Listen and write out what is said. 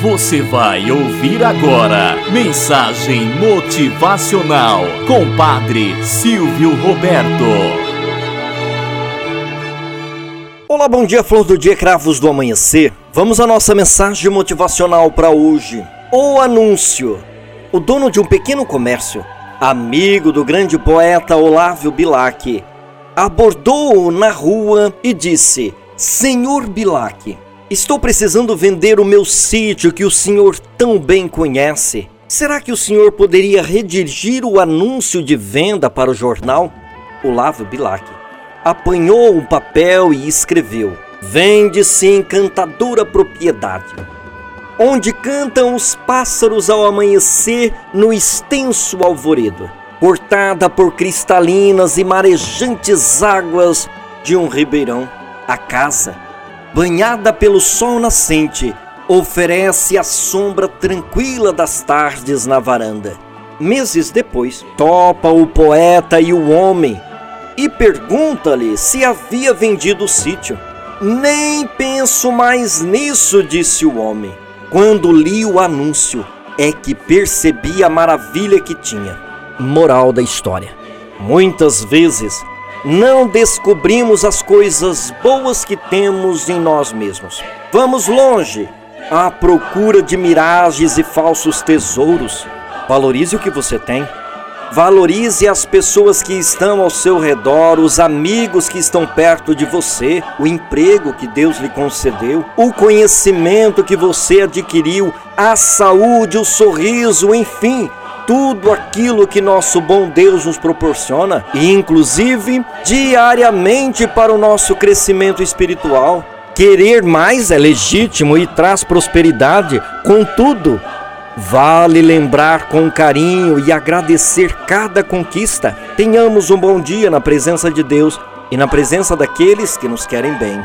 Você vai ouvir agora Mensagem Motivacional com Padre Silvio Roberto. Olá, bom dia, flor do dia, cravos do amanhecer. Vamos à nossa mensagem motivacional para hoje. O anúncio. O dono de um pequeno comércio, amigo do grande poeta Olávio Bilac, abordou-o na rua e disse: Senhor Bilac, Estou precisando vender o meu sítio que o senhor tão bem conhece. Será que o senhor poderia redigir o anúncio de venda para o jornal? Olavo Bilac apanhou um papel e escreveu: Vende-se encantadora propriedade, onde cantam os pássaros ao amanhecer no extenso alvoredo, cortada por cristalinas e marejantes águas de um ribeirão. A casa banhada pelo sol nascente, oferece a sombra tranquila das tardes na varanda. Meses depois, topa o poeta e o homem e pergunta-lhe se havia vendido o sítio. Nem penso mais nisso, disse o homem. Quando li o anúncio, é que percebi a maravilha que tinha. Moral da história: muitas vezes não descobrimos as coisas boas que temos em nós mesmos. Vamos longe à procura de miragens e falsos tesouros. Valorize o que você tem. Valorize as pessoas que estão ao seu redor, os amigos que estão perto de você, o emprego que Deus lhe concedeu, o conhecimento que você adquiriu, a saúde, o sorriso, enfim, tudo aquilo que nosso bom Deus nos proporciona, e inclusive diariamente para o nosso crescimento espiritual. Querer mais é legítimo e traz prosperidade, contudo, vale lembrar com carinho e agradecer cada conquista. Tenhamos um bom dia na presença de Deus e na presença daqueles que nos querem bem.